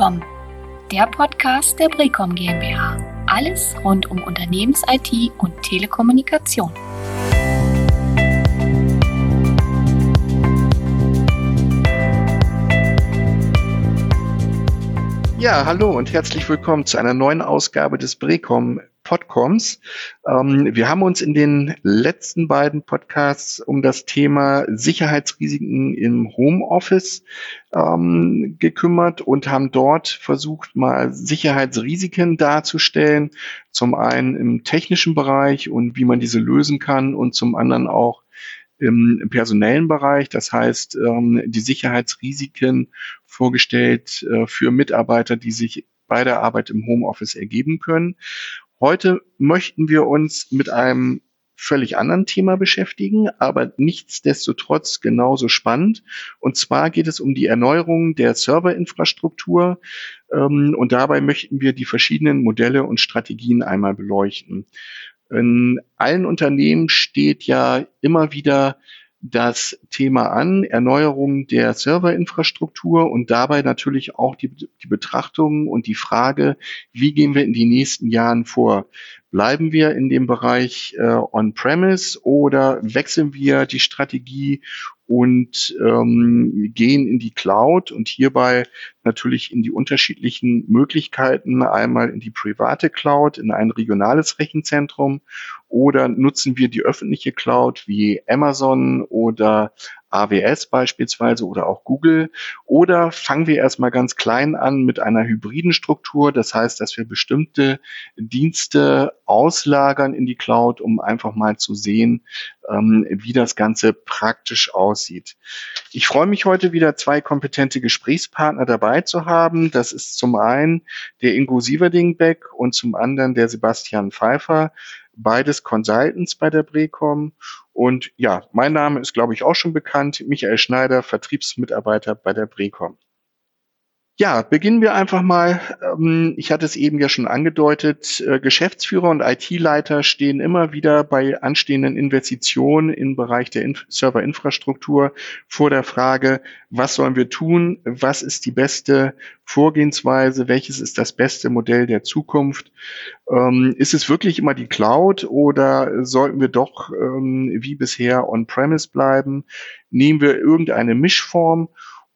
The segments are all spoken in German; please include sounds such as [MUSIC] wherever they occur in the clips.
Brecom, der Podcast der Brecom GmbH. Alles rund um Unternehmens-IT und Telekommunikation. Ja, hallo und herzlich willkommen zu einer neuen Ausgabe des Brecom Podcoms. Ähm, wir haben uns in den letzten beiden Podcasts um das Thema Sicherheitsrisiken im Homeoffice ähm, gekümmert und haben dort versucht, mal Sicherheitsrisiken darzustellen. Zum einen im technischen Bereich und wie man diese lösen kann und zum anderen auch im, personellen Bereich. Das heißt, ähm, die Sicherheitsrisiken vorgestellt äh, für Mitarbeiter, die sich bei der Arbeit im Homeoffice ergeben können. Heute möchten wir uns mit einem völlig anderen Thema beschäftigen, aber nichtsdestotrotz genauso spannend. Und zwar geht es um die Erneuerung der Serverinfrastruktur. Ähm, und dabei möchten wir die verschiedenen Modelle und Strategien einmal beleuchten. In allen Unternehmen steht ja immer wieder das Thema an, Erneuerung der Serverinfrastruktur und dabei natürlich auch die, die Betrachtung und die Frage, wie gehen wir in die nächsten Jahren vor? Bleiben wir in dem Bereich äh, On-Premise oder wechseln wir die Strategie und ähm, gehen in die Cloud und hierbei natürlich in die unterschiedlichen Möglichkeiten, einmal in die private Cloud, in ein regionales Rechenzentrum oder nutzen wir die öffentliche Cloud wie Amazon oder AWS beispielsweise oder auch Google. Oder fangen wir erstmal ganz klein an mit einer hybriden Struktur. Das heißt, dass wir bestimmte Dienste auslagern in die Cloud, um einfach mal zu sehen, ähm, wie das Ganze praktisch aussieht. Ich freue mich heute wieder zwei kompetente Gesprächspartner dabei zu haben. Das ist zum einen der Ingo Sieverdingbeck und zum anderen der Sebastian Pfeiffer beides Consultants bei der Brecom. Und ja, mein Name ist, glaube ich, auch schon bekannt. Michael Schneider, Vertriebsmitarbeiter bei der Brecom. Ja, beginnen wir einfach mal. Ähm, ich hatte es eben ja schon angedeutet. Äh, Geschäftsführer und IT-Leiter stehen immer wieder bei anstehenden Investitionen im Bereich der Serverinfrastruktur vor der Frage, was sollen wir tun? Was ist die beste Vorgehensweise? Welches ist das beste Modell der Zukunft? Ähm, ist es wirklich immer die Cloud oder sollten wir doch ähm, wie bisher on-premise bleiben? Nehmen wir irgendeine Mischform?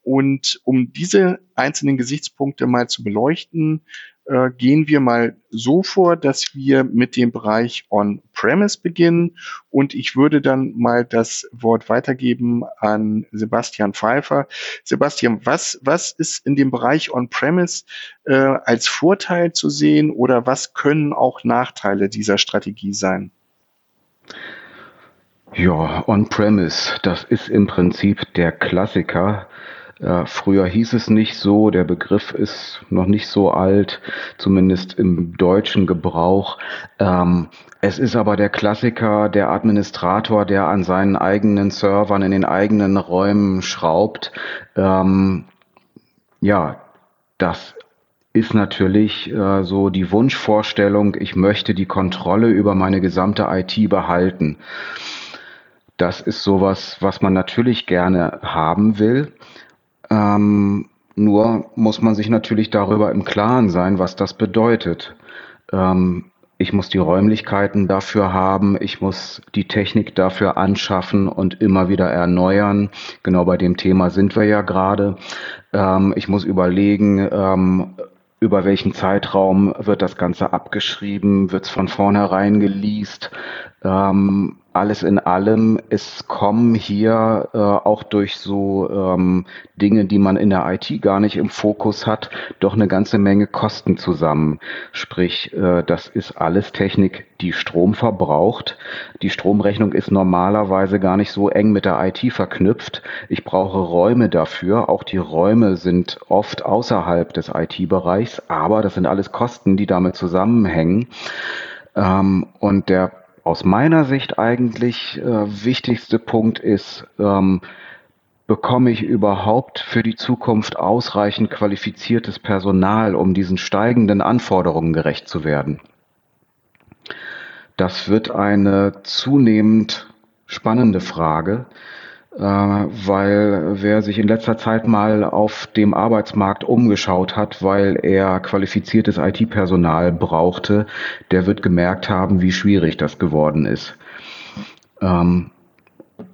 Und um diese einzelnen Gesichtspunkte mal zu beleuchten, äh, gehen wir mal so vor, dass wir mit dem Bereich On-Premise beginnen. Und ich würde dann mal das Wort weitergeben an Sebastian Pfeiffer. Sebastian, was, was ist in dem Bereich On-Premise äh, als Vorteil zu sehen oder was können auch Nachteile dieser Strategie sein? Ja, On-Premise, das ist im Prinzip der Klassiker ja, früher hieß es nicht so, der Begriff ist noch nicht so alt, zumindest im deutschen Gebrauch. Ähm, es ist aber der Klassiker, der Administrator, der an seinen eigenen Servern in den eigenen Räumen schraubt. Ähm, ja, das ist natürlich äh, so die Wunschvorstellung, ich möchte die Kontrolle über meine gesamte IT behalten. Das ist sowas, was man natürlich gerne haben will. Ähm, nur muss man sich natürlich darüber im Klaren sein, was das bedeutet. Ähm, ich muss die Räumlichkeiten dafür haben, ich muss die Technik dafür anschaffen und immer wieder erneuern. Genau bei dem Thema sind wir ja gerade. Ähm, ich muss überlegen, ähm, über welchen Zeitraum wird das Ganze abgeschrieben, wird es von vornherein geleast. Ähm, alles in allem, es kommen hier äh, auch durch so ähm, Dinge, die man in der IT gar nicht im Fokus hat, doch eine ganze Menge Kosten zusammen. Sprich, äh, das ist alles Technik, die Strom verbraucht. Die Stromrechnung ist normalerweise gar nicht so eng mit der IT verknüpft. Ich brauche Räume dafür. Auch die Räume sind oft außerhalb des IT-Bereichs, aber das sind alles Kosten, die damit zusammenhängen. Ähm, und der aus meiner Sicht eigentlich äh, wichtigste Punkt ist, ähm, bekomme ich überhaupt für die Zukunft ausreichend qualifiziertes Personal, um diesen steigenden Anforderungen gerecht zu werden? Das wird eine zunehmend spannende Frage. Äh, weil wer sich in letzter Zeit mal auf dem Arbeitsmarkt umgeschaut hat, weil er qualifiziertes IT-Personal brauchte, der wird gemerkt haben, wie schwierig das geworden ist. Ähm,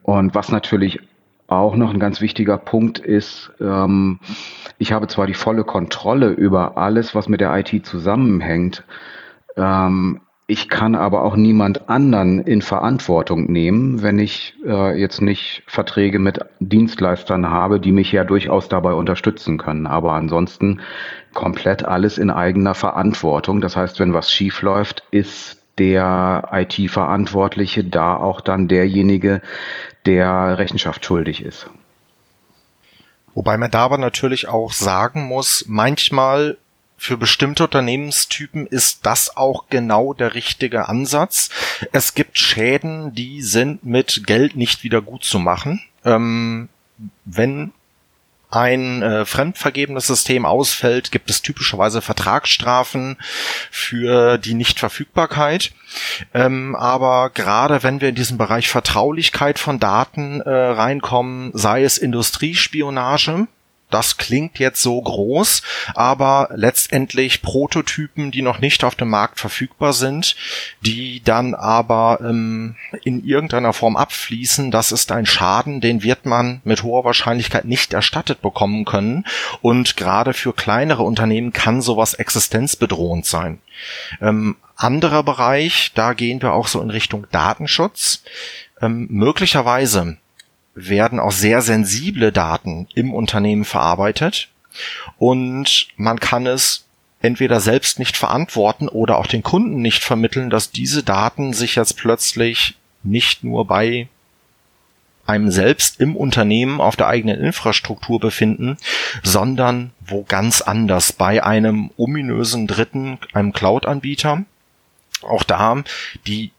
und was natürlich auch noch ein ganz wichtiger Punkt ist, ähm, ich habe zwar die volle Kontrolle über alles, was mit der IT zusammenhängt, ähm, ich kann aber auch niemand anderen in Verantwortung nehmen, wenn ich äh, jetzt nicht Verträge mit Dienstleistern habe, die mich ja durchaus dabei unterstützen können. Aber ansonsten komplett alles in eigener Verantwortung. Das heißt, wenn was schief läuft, ist der IT-Verantwortliche da auch dann derjenige, der Rechenschaft schuldig ist. Wobei man da aber natürlich auch sagen muss, manchmal für bestimmte Unternehmenstypen ist das auch genau der richtige Ansatz. Es gibt Schäden, die sind mit Geld nicht wieder gut zu machen. Ähm, wenn ein äh, fremdvergebenes System ausfällt, gibt es typischerweise Vertragsstrafen für die Nichtverfügbarkeit. Ähm, aber gerade wenn wir in diesen Bereich Vertraulichkeit von Daten äh, reinkommen, sei es Industriespionage, das klingt jetzt so groß, aber letztendlich Prototypen, die noch nicht auf dem Markt verfügbar sind, die dann aber ähm, in irgendeiner Form abfließen, das ist ein Schaden, den wird man mit hoher Wahrscheinlichkeit nicht erstattet bekommen können. Und gerade für kleinere Unternehmen kann sowas existenzbedrohend sein. Ähm, anderer Bereich, da gehen wir auch so in Richtung Datenschutz. Ähm, möglicherweise werden auch sehr sensible Daten im Unternehmen verarbeitet und man kann es entweder selbst nicht verantworten oder auch den Kunden nicht vermitteln, dass diese Daten sich jetzt plötzlich nicht nur bei einem selbst im Unternehmen auf der eigenen Infrastruktur befinden, sondern wo ganz anders bei einem ominösen Dritten, einem Cloud-Anbieter. Auch da die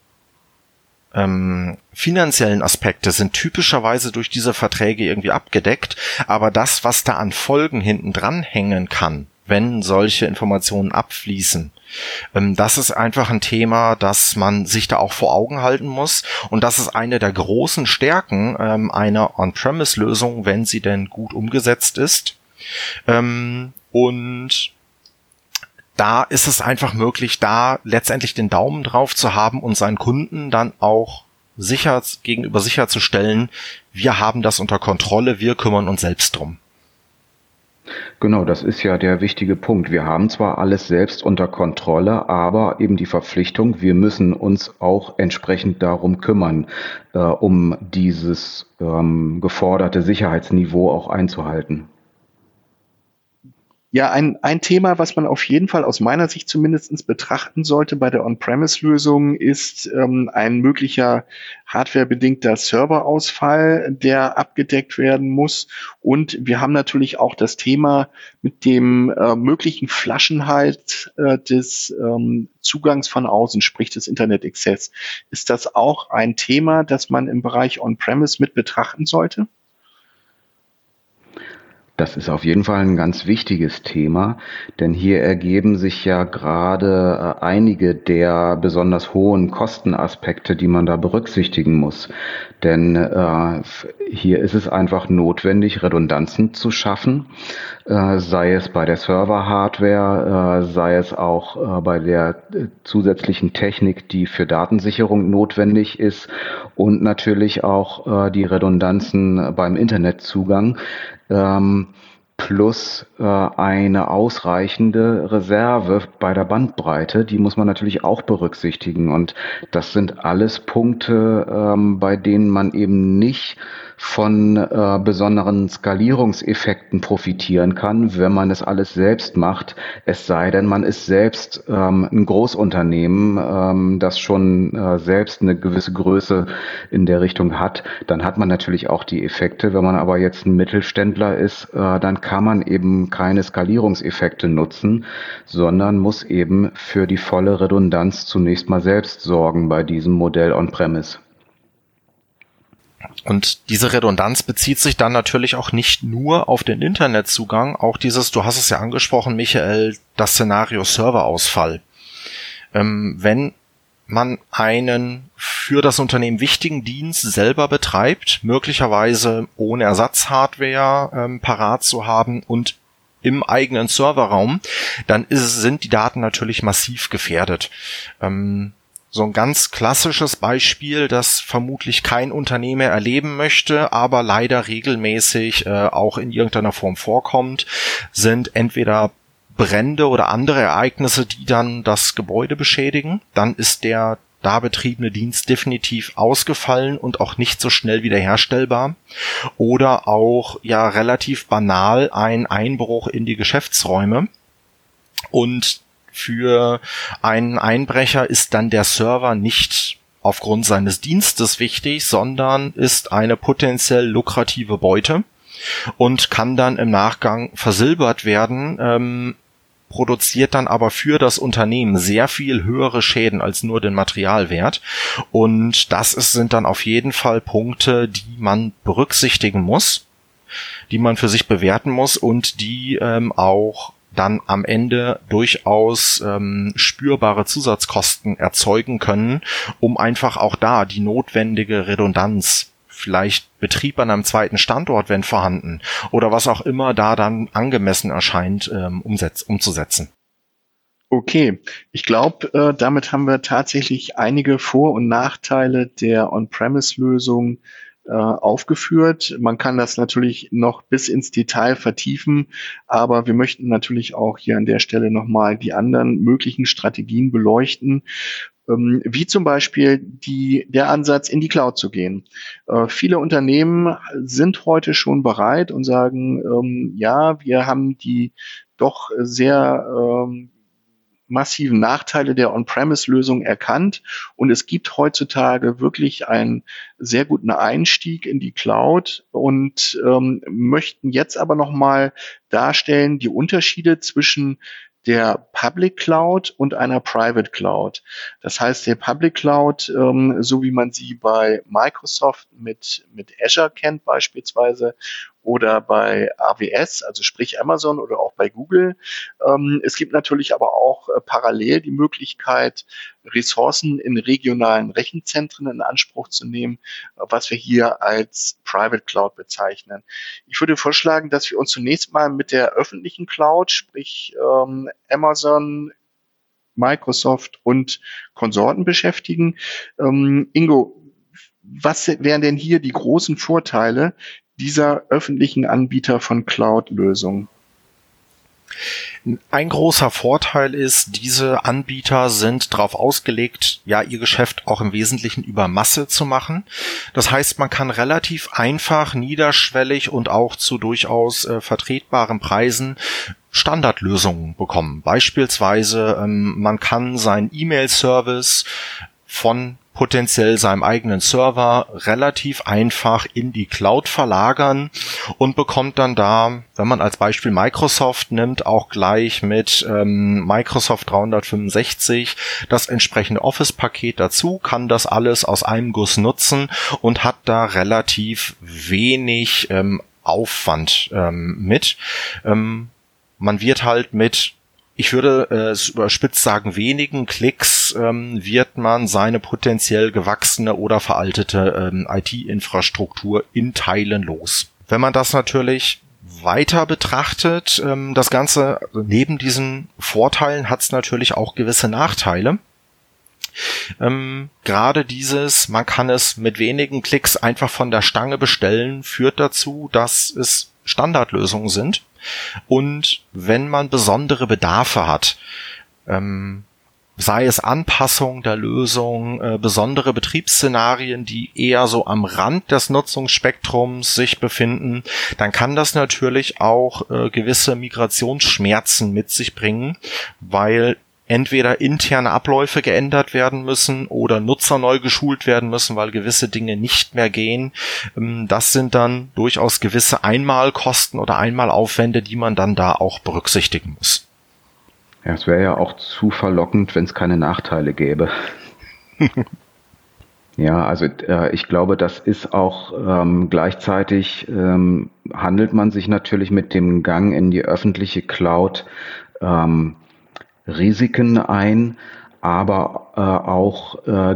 ähm, finanziellen Aspekte sind typischerweise durch diese Verträge irgendwie abgedeckt, aber das, was da an Folgen hinten dran hängen kann, wenn solche Informationen abfließen, ähm, das ist einfach ein Thema, das man sich da auch vor Augen halten muss. Und das ist eine der großen Stärken ähm, einer On-Premise-Lösung, wenn sie denn gut umgesetzt ist. Ähm, und da ist es einfach möglich, da letztendlich den Daumen drauf zu haben und seinen Kunden dann auch sicher gegenüber sicherzustellen, wir haben das unter Kontrolle, wir kümmern uns selbst drum. Genau, das ist ja der wichtige Punkt. Wir haben zwar alles selbst unter Kontrolle, aber eben die Verpflichtung, wir müssen uns auch entsprechend darum kümmern, äh, um dieses ähm, geforderte Sicherheitsniveau auch einzuhalten. Ja, ein, ein Thema, was man auf jeden Fall aus meiner Sicht zumindestens betrachten sollte bei der On-Premise-Lösung, ist ähm, ein möglicher hardwarebedingter Serverausfall, der abgedeckt werden muss. Und wir haben natürlich auch das Thema mit dem äh, möglichen Flaschenhalt äh, des ähm, Zugangs von außen, sprich des Internet Access. Ist das auch ein Thema, das man im Bereich On-Premise mit betrachten sollte? Das ist auf jeden Fall ein ganz wichtiges Thema, denn hier ergeben sich ja gerade äh, einige der besonders hohen Kostenaspekte, die man da berücksichtigen muss. Denn äh, hier ist es einfach notwendig, Redundanzen zu schaffen, äh, sei es bei der Server-Hardware, äh, sei es auch äh, bei der äh, zusätzlichen Technik, die für Datensicherung notwendig ist und natürlich auch die Redundanzen beim Internetzugang. Ähm, plus äh, eine ausreichende Reserve bei der Bandbreite, die muss man natürlich auch berücksichtigen. Und das sind alles Punkte, ähm, bei denen man eben nicht von äh, besonderen Skalierungseffekten profitieren kann, wenn man es alles selbst macht. Es sei denn, man ist selbst ähm, ein Großunternehmen, ähm, das schon äh, selbst eine gewisse Größe in der Richtung hat. Dann hat man natürlich auch die Effekte. Wenn man aber jetzt ein Mittelständler ist, äh, dann kann man eben keine Skalierungseffekte nutzen, sondern muss eben für die volle Redundanz zunächst mal selbst sorgen bei diesem Modell on-premise. Und diese Redundanz bezieht sich dann natürlich auch nicht nur auf den Internetzugang, auch dieses, du hast es ja angesprochen, Michael, das Szenario Serverausfall. Ähm, wenn man einen für das Unternehmen wichtigen Dienst selber betreibt, möglicherweise ohne Ersatzhardware ähm, parat zu haben und im eigenen Serverraum, dann ist, sind die Daten natürlich massiv gefährdet. Ähm, so ein ganz klassisches Beispiel, das vermutlich kein Unternehmer erleben möchte, aber leider regelmäßig äh, auch in irgendeiner Form vorkommt, sind entweder Brände oder andere Ereignisse, die dann das Gebäude beschädigen. Dann ist der da betriebene Dienst definitiv ausgefallen und auch nicht so schnell wiederherstellbar. Oder auch ja relativ banal ein Einbruch in die Geschäftsräume. Und für einen Einbrecher ist dann der Server nicht aufgrund seines Dienstes wichtig, sondern ist eine potenziell lukrative Beute und kann dann im Nachgang versilbert werden, ähm, produziert dann aber für das Unternehmen sehr viel höhere Schäden als nur den Materialwert. Und das ist, sind dann auf jeden Fall Punkte, die man berücksichtigen muss, die man für sich bewerten muss und die ähm, auch dann am Ende durchaus ähm, spürbare Zusatzkosten erzeugen können, um einfach auch da die notwendige Redundanz vielleicht Betrieb an einem zweiten Standort, wenn vorhanden, oder was auch immer da dann angemessen erscheint, ähm, umzusetzen. Okay, ich glaube, äh, damit haben wir tatsächlich einige Vor- und Nachteile der On-Premise-Lösung aufgeführt. Man kann das natürlich noch bis ins Detail vertiefen, aber wir möchten natürlich auch hier an der Stelle nochmal die anderen möglichen Strategien beleuchten, ähm, wie zum Beispiel die, der Ansatz, in die Cloud zu gehen. Äh, viele Unternehmen sind heute schon bereit und sagen, ähm, ja, wir haben die doch sehr ähm, massiven Nachteile der On-Premise-Lösung erkannt und es gibt heutzutage wirklich einen sehr guten Einstieg in die Cloud und ähm, möchten jetzt aber nochmal darstellen die Unterschiede zwischen der Public Cloud und einer Private Cloud. Das heißt, der Public Cloud, ähm, so wie man sie bei Microsoft mit, mit Azure kennt beispielsweise oder bei AWS, also sprich Amazon oder auch bei Google. Ähm, es gibt natürlich aber auch äh, parallel die Möglichkeit, Ressourcen in regionalen Rechenzentren in Anspruch zu nehmen, äh, was wir hier als Private Cloud bezeichnen. Ich würde vorschlagen, dass wir uns zunächst mal mit der öffentlichen Cloud, sprich ähm, Amazon, Microsoft und Konsorten beschäftigen. Ähm, Ingo, was wären denn hier die großen Vorteile, dieser öffentlichen Anbieter von Cloud-Lösungen? Ein großer Vorteil ist, diese Anbieter sind darauf ausgelegt, ja, ihr Geschäft auch im Wesentlichen über Masse zu machen. Das heißt, man kann relativ einfach, niederschwellig und auch zu durchaus äh, vertretbaren Preisen Standardlösungen bekommen. Beispielsweise, ähm, man kann seinen E-Mail-Service von potenziell seinem eigenen Server relativ einfach in die Cloud verlagern und bekommt dann da, wenn man als Beispiel Microsoft nimmt, auch gleich mit ähm, Microsoft 365 das entsprechende Office-Paket dazu, kann das alles aus einem Guss nutzen und hat da relativ wenig ähm, Aufwand ähm, mit. Ähm, man wird halt mit ich würde äh, es überspitzt sagen, wenigen Klicks ähm, wird man seine potenziell gewachsene oder veraltete ähm, IT-Infrastruktur in Teilen los. Wenn man das natürlich weiter betrachtet, ähm, das Ganze neben diesen Vorteilen hat es natürlich auch gewisse Nachteile. Ähm, Gerade dieses, man kann es mit wenigen Klicks einfach von der Stange bestellen, führt dazu, dass es Standardlösungen sind. Und wenn man besondere Bedarfe hat, ähm, sei es Anpassung der Lösung, äh, besondere Betriebsszenarien, die eher so am Rand des Nutzungsspektrums sich befinden, dann kann das natürlich auch äh, gewisse Migrationsschmerzen mit sich bringen, weil entweder interne Abläufe geändert werden müssen oder Nutzer neu geschult werden müssen, weil gewisse Dinge nicht mehr gehen. Ähm, das sind dann durchaus gewisse Einmalkosten oder Einmalaufwände, die man dann da auch berücksichtigen muss. Ja, es wäre ja auch zu verlockend, wenn es keine Nachteile gäbe. [LAUGHS] ja, also äh, ich glaube, das ist auch ähm, gleichzeitig ähm, handelt man sich natürlich mit dem Gang in die öffentliche Cloud ähm, Risiken ein, aber äh, auch äh,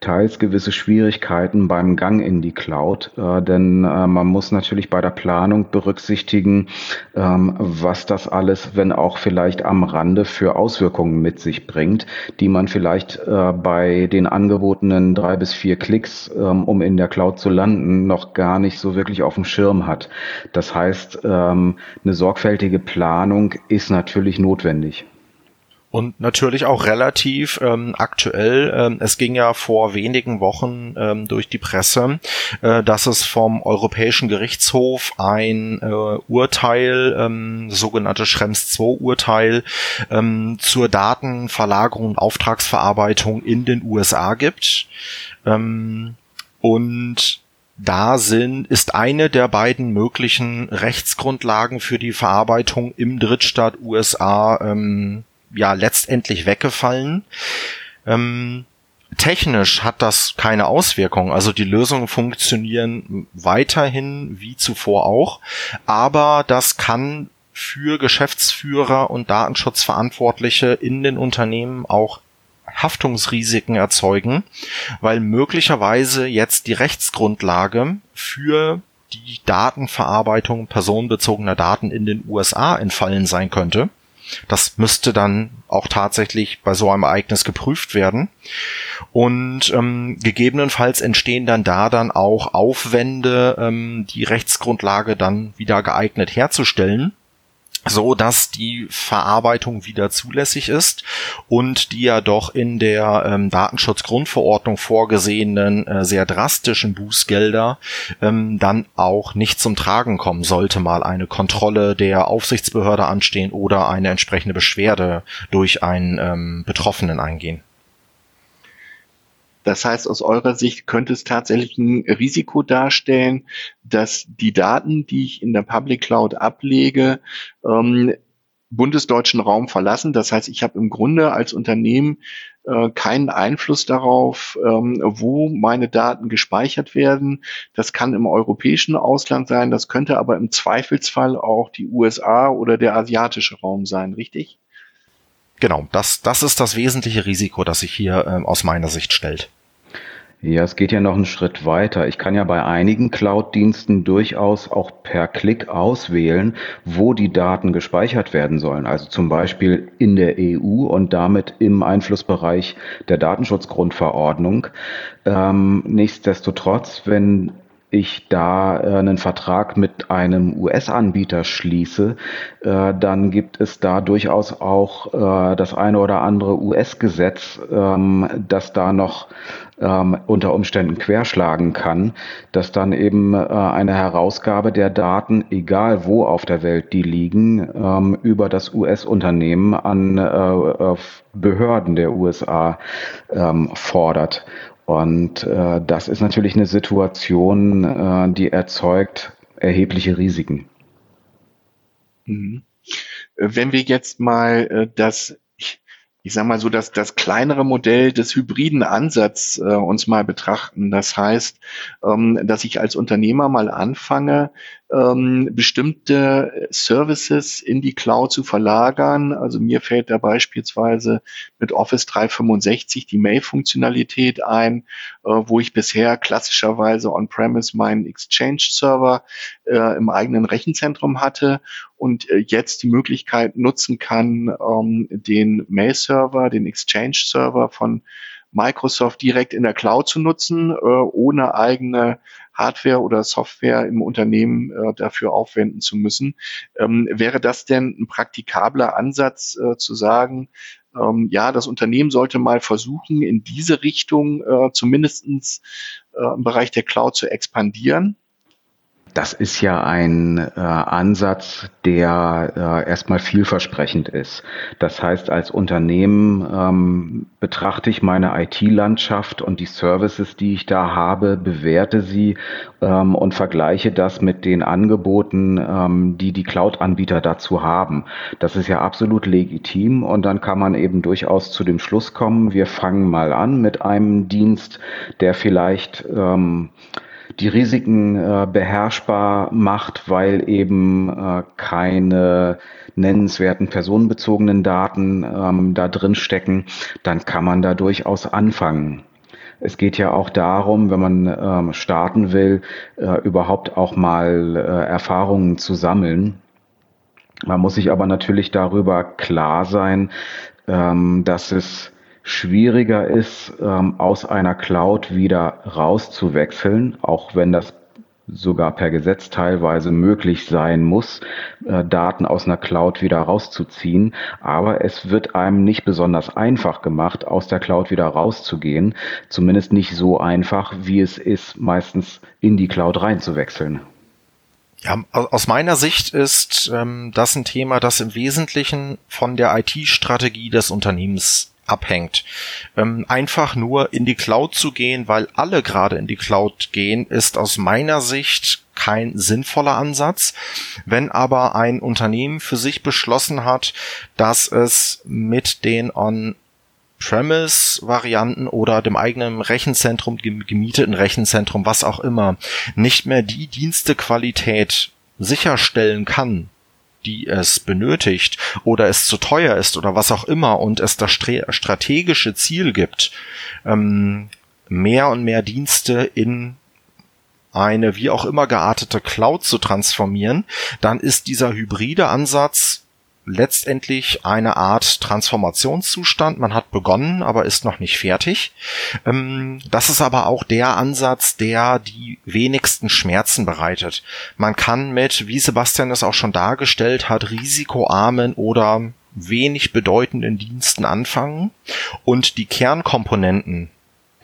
teils gewisse Schwierigkeiten beim Gang in die Cloud, äh, denn äh, man muss natürlich bei der Planung berücksichtigen, ähm, was das alles, wenn auch vielleicht am Rande für Auswirkungen mit sich bringt, die man vielleicht äh, bei den angebotenen drei bis vier Klicks, ähm, um in der Cloud zu landen, noch gar nicht so wirklich auf dem Schirm hat. Das heißt, ähm, eine sorgfältige Planung ist natürlich notwendig. Und natürlich auch relativ ähm, aktuell. Ähm, es ging ja vor wenigen Wochen ähm, durch die Presse, äh, dass es vom Europäischen Gerichtshof ein äh, Urteil, ähm, sogenannte Schrems II Urteil, ähm, zur Datenverlagerung und Auftragsverarbeitung in den USA gibt. Ähm, und da sind, ist eine der beiden möglichen Rechtsgrundlagen für die Verarbeitung im Drittstaat USA ähm, ja letztendlich weggefallen. Ähm, technisch hat das keine Auswirkung. Also die Lösungen funktionieren weiterhin wie zuvor auch, aber das kann für Geschäftsführer und Datenschutzverantwortliche in den Unternehmen auch Haftungsrisiken erzeugen, weil möglicherweise jetzt die Rechtsgrundlage für die Datenverarbeitung personenbezogener Daten in den USA entfallen sein könnte. Das müsste dann auch tatsächlich bei so einem Ereignis geprüft werden. Und ähm, gegebenenfalls entstehen dann da dann auch Aufwände, ähm, die Rechtsgrundlage dann wieder geeignet herzustellen so dass die Verarbeitung wieder zulässig ist und die ja doch in der ähm, Datenschutzgrundverordnung vorgesehenen äh, sehr drastischen Bußgelder ähm, dann auch nicht zum Tragen kommen sollte mal eine Kontrolle der Aufsichtsbehörde anstehen oder eine entsprechende Beschwerde durch einen ähm, Betroffenen eingehen. Das heißt, aus eurer Sicht könnte es tatsächlich ein Risiko darstellen, dass die Daten, die ich in der Public Cloud ablege, ähm, bundesdeutschen Raum verlassen. Das heißt, ich habe im Grunde als Unternehmen äh, keinen Einfluss darauf, ähm, wo meine Daten gespeichert werden. Das kann im europäischen Ausland sein, das könnte aber im Zweifelsfall auch die USA oder der asiatische Raum sein, richtig? Genau, das, das ist das wesentliche Risiko, das sich hier ähm, aus meiner Sicht stellt. Ja, es geht ja noch einen Schritt weiter. Ich kann ja bei einigen Cloud-Diensten durchaus auch per Klick auswählen, wo die Daten gespeichert werden sollen. Also zum Beispiel in der EU und damit im Einflussbereich der Datenschutzgrundverordnung. Ähm, nichtsdestotrotz, wenn ich da äh, einen Vertrag mit einem US-Anbieter schließe, äh, dann gibt es da durchaus auch äh, das eine oder andere US-Gesetz, ähm, das da noch ähm, unter Umständen querschlagen kann, dass dann eben eine Herausgabe der Daten, egal wo auf der Welt die liegen, ähm, über das US-Unternehmen an Behörden der USA fordert. Und äh, das ist natürlich eine Situation, äh, die erzeugt erhebliche Risiken. Mhm. Wenn wir jetzt mal äh, das ich sage mal so, dass das kleinere Modell des hybriden Ansatz äh, uns mal betrachten. Das heißt, ähm, dass ich als Unternehmer mal anfange, ähm, bestimmte Services in die Cloud zu verlagern. Also mir fällt da beispielsweise mit Office 365 die Mail-Funktionalität ein, äh, wo ich bisher klassischerweise on-premise meinen Exchange-Server äh, im eigenen Rechenzentrum hatte und äh, jetzt die Möglichkeit nutzen kann, ähm, den Mail-Server, den Exchange-Server von Microsoft direkt in der Cloud zu nutzen, äh, ohne eigene Hardware oder Software im Unternehmen äh, dafür aufwenden zu müssen. Ähm, wäre das denn ein praktikabler Ansatz äh, zu sagen, ähm, ja, das Unternehmen sollte mal versuchen, in diese Richtung äh, zumindestens äh, im Bereich der Cloud zu expandieren? Das ist ja ein äh, Ansatz, der äh, erstmal vielversprechend ist. Das heißt, als Unternehmen ähm, betrachte ich meine IT-Landschaft und die Services, die ich da habe, bewerte sie ähm, und vergleiche das mit den Angeboten, ähm, die die Cloud-Anbieter dazu haben. Das ist ja absolut legitim und dann kann man eben durchaus zu dem Schluss kommen, wir fangen mal an mit einem Dienst, der vielleicht ähm, die Risiken äh, beherrschbar macht, weil eben äh, keine nennenswerten personenbezogenen Daten ähm, da drin stecken, dann kann man da durchaus anfangen. Es geht ja auch darum, wenn man ähm, starten will, äh, überhaupt auch mal äh, Erfahrungen zu sammeln. Man muss sich aber natürlich darüber klar sein, ähm, dass es schwieriger ist, ähm, aus einer Cloud wieder rauszuwechseln, auch wenn das sogar per Gesetz teilweise möglich sein muss, äh, Daten aus einer Cloud wieder rauszuziehen. Aber es wird einem nicht besonders einfach gemacht, aus der Cloud wieder rauszugehen. Zumindest nicht so einfach, wie es ist, meistens in die Cloud reinzuwechseln. Ja, aus meiner Sicht ist ähm, das ein Thema, das im Wesentlichen von der IT-Strategie des Unternehmens abhängt. Ähm, einfach nur in die Cloud zu gehen, weil alle gerade in die Cloud gehen, ist aus meiner Sicht kein sinnvoller Ansatz. Wenn aber ein Unternehmen für sich beschlossen hat, dass es mit den on Premise-Varianten oder dem eigenen Rechenzentrum, gemieteten Rechenzentrum, was auch immer, nicht mehr die Dienstequalität sicherstellen kann, die es benötigt oder es zu teuer ist oder was auch immer und es das strategische Ziel gibt, ähm, mehr und mehr Dienste in eine wie auch immer geartete Cloud zu transformieren, dann ist dieser hybride Ansatz letztendlich eine Art Transformationszustand. Man hat begonnen, aber ist noch nicht fertig. Ähm, das ist aber auch der Ansatz, der die wenigsten Schmerzen bereitet. Man kann mit, wie Sebastian es auch schon dargestellt hat, risikoarmen oder wenig bedeutenden Diensten anfangen und die Kernkomponenten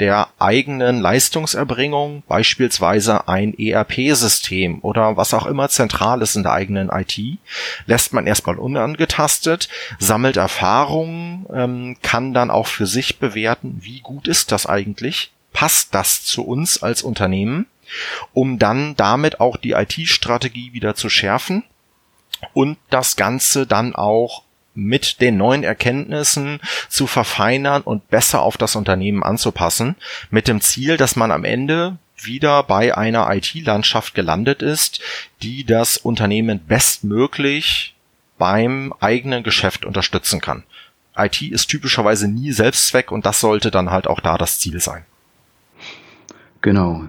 der eigenen Leistungserbringung, beispielsweise ein ERP-System oder was auch immer zentral ist in der eigenen IT, lässt man erstmal unangetastet, sammelt Erfahrungen, ähm, kann dann auch für sich bewerten, wie gut ist das eigentlich, passt das zu uns als Unternehmen, um dann damit auch die IT-Strategie wieder zu schärfen und das Ganze dann auch mit den neuen Erkenntnissen zu verfeinern und besser auf das Unternehmen anzupassen, mit dem Ziel, dass man am Ende wieder bei einer IT-Landschaft gelandet ist, die das Unternehmen bestmöglich beim eigenen Geschäft unterstützen kann. IT ist typischerweise nie Selbstzweck und das sollte dann halt auch da das Ziel sein. Genau.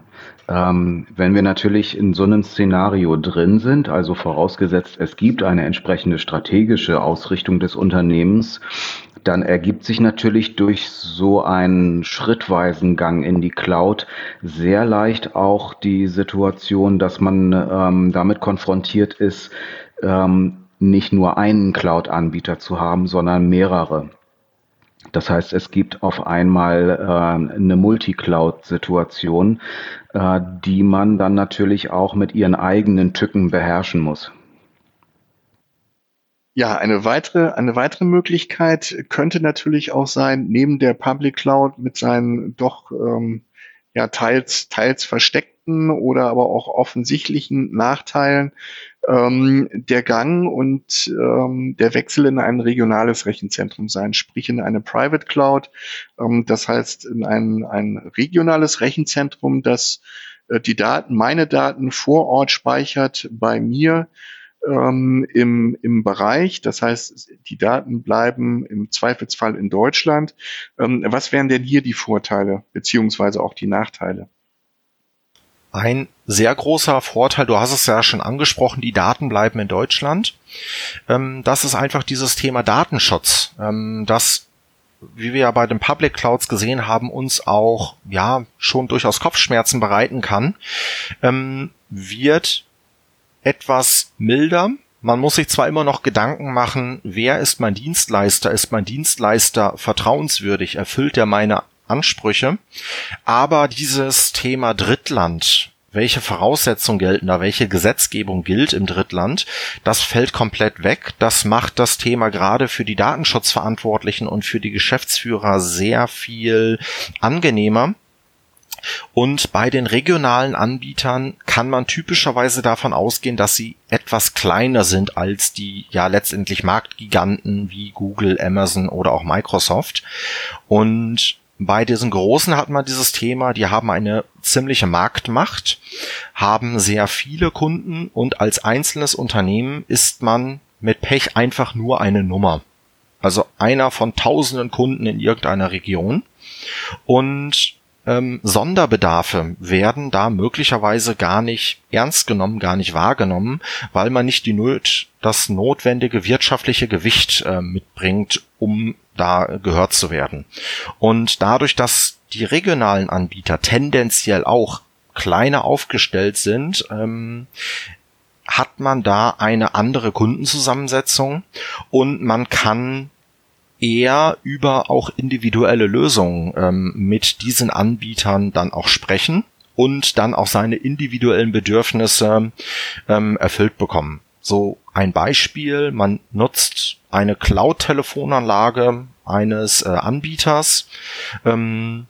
Ähm, wenn wir natürlich in so einem Szenario drin sind, also vorausgesetzt, es gibt eine entsprechende strategische Ausrichtung des Unternehmens, dann ergibt sich natürlich durch so einen schrittweisen Gang in die Cloud sehr leicht auch die Situation, dass man ähm, damit konfrontiert ist, ähm, nicht nur einen Cloud-Anbieter zu haben, sondern mehrere. Das heißt, es gibt auf einmal äh, eine Multi-Cloud-Situation, äh, die man dann natürlich auch mit ihren eigenen Tücken beherrschen muss. Ja, eine weitere, eine weitere Möglichkeit könnte natürlich auch sein, neben der Public Cloud mit seinen doch ähm, ja, teils, teils versteckten oder aber auch offensichtlichen Nachteilen, ähm, der Gang und ähm, der Wechsel in ein regionales Rechenzentrum sein, sprich in eine Private Cloud. Ähm, das heißt, in ein, ein regionales Rechenzentrum, das äh, die Daten, meine Daten vor Ort speichert bei mir ähm, im, im Bereich. Das heißt, die Daten bleiben im Zweifelsfall in Deutschland. Ähm, was wären denn hier die Vorteile beziehungsweise auch die Nachteile? ein sehr großer Vorteil, du hast es ja schon angesprochen, die Daten bleiben in Deutschland. Ähm, das ist einfach dieses Thema Datenschutz, ähm, das wie wir ja bei den Public Clouds gesehen haben, uns auch ja schon durchaus Kopfschmerzen bereiten kann, ähm, wird etwas milder. Man muss sich zwar immer noch Gedanken machen, wer ist mein Dienstleister? Ist mein Dienstleister vertrauenswürdig? Erfüllt er meine Ansprüche. Aber dieses Thema Drittland, welche Voraussetzungen gelten da, welche Gesetzgebung gilt im Drittland, das fällt komplett weg. Das macht das Thema gerade für die Datenschutzverantwortlichen und für die Geschäftsführer sehr viel angenehmer. Und bei den regionalen Anbietern kann man typischerweise davon ausgehen, dass sie etwas kleiner sind als die ja letztendlich Marktgiganten wie Google, Amazon oder auch Microsoft. Und bei diesen Großen hat man dieses Thema, die haben eine ziemliche Marktmacht, haben sehr viele Kunden und als einzelnes Unternehmen ist man mit Pech einfach nur eine Nummer. Also einer von tausenden Kunden in irgendeiner Region. Und ähm, Sonderbedarfe werden da möglicherweise gar nicht ernst genommen, gar nicht wahrgenommen, weil man nicht die Not, das notwendige wirtschaftliche Gewicht äh, mitbringt, um da gehört zu werden. Und dadurch, dass die regionalen Anbieter tendenziell auch kleiner aufgestellt sind, ähm, hat man da eine andere Kundenzusammensetzung und man kann eher über auch individuelle Lösungen ähm, mit diesen Anbietern dann auch sprechen und dann auch seine individuellen Bedürfnisse ähm, erfüllt bekommen. So ein Beispiel, man nutzt eine Cloud-Telefonanlage eines äh, Anbieters ähm,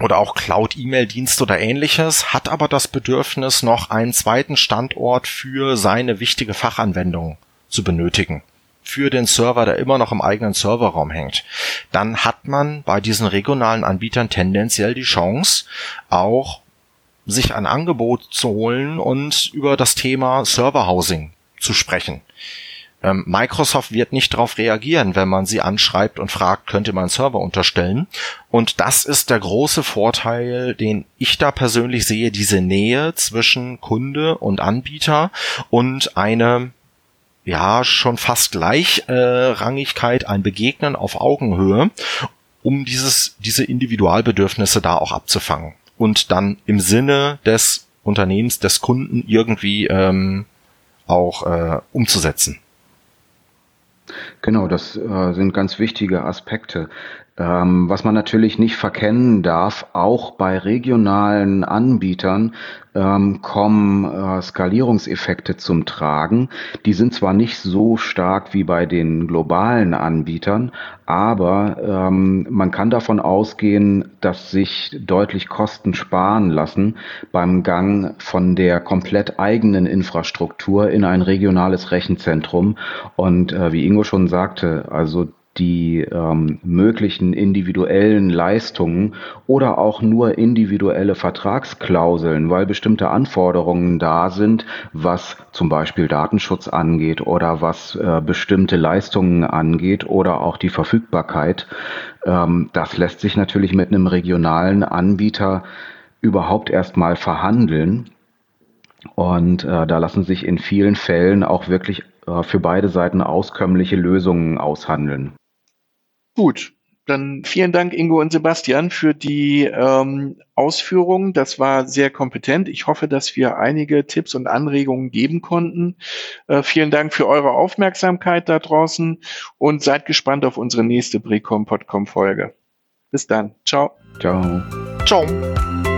oder auch Cloud-E-Mail-Dienst oder ähnliches, hat aber das Bedürfnis, noch einen zweiten Standort für seine wichtige Fachanwendung zu benötigen für den Server, der immer noch im eigenen Serverraum hängt, dann hat man bei diesen regionalen Anbietern tendenziell die Chance, auch sich ein Angebot zu holen und über das Thema Serverhousing zu sprechen. Ähm, Microsoft wird nicht darauf reagieren, wenn man sie anschreibt und fragt, könnte man einen Server unterstellen. Und das ist der große Vorteil, den ich da persönlich sehe, diese Nähe zwischen Kunde und Anbieter und eine ja schon fast Gleichrangigkeit, äh, ein Begegnen auf Augenhöhe, um dieses, diese Individualbedürfnisse da auch abzufangen und dann im Sinne des Unternehmens, des Kunden irgendwie ähm, auch äh, umzusetzen. Genau, das äh, sind ganz wichtige Aspekte. Ähm, was man natürlich nicht verkennen darf, auch bei regionalen Anbietern ähm, kommen äh, Skalierungseffekte zum Tragen. Die sind zwar nicht so stark wie bei den globalen Anbietern, aber ähm, man kann davon ausgehen, dass sich deutlich Kosten sparen lassen beim Gang von der komplett eigenen Infrastruktur in ein regionales Rechenzentrum. Und äh, wie Ingo schon sagte, also die ähm, möglichen individuellen Leistungen oder auch nur individuelle Vertragsklauseln, weil bestimmte Anforderungen da sind, was zum Beispiel Datenschutz angeht oder was äh, bestimmte Leistungen angeht oder auch die Verfügbarkeit. Ähm, das lässt sich natürlich mit einem regionalen Anbieter überhaupt erstmal verhandeln. Und äh, da lassen sich in vielen Fällen auch wirklich für beide Seiten auskömmliche Lösungen aushandeln. Gut, dann vielen Dank, Ingo und Sebastian, für die ähm, Ausführungen. Das war sehr kompetent. Ich hoffe, dass wir einige Tipps und Anregungen geben konnten. Äh, vielen Dank für eure Aufmerksamkeit da draußen und seid gespannt auf unsere nächste Precom Podcom Folge. Bis dann. Ciao. Ciao. Ciao.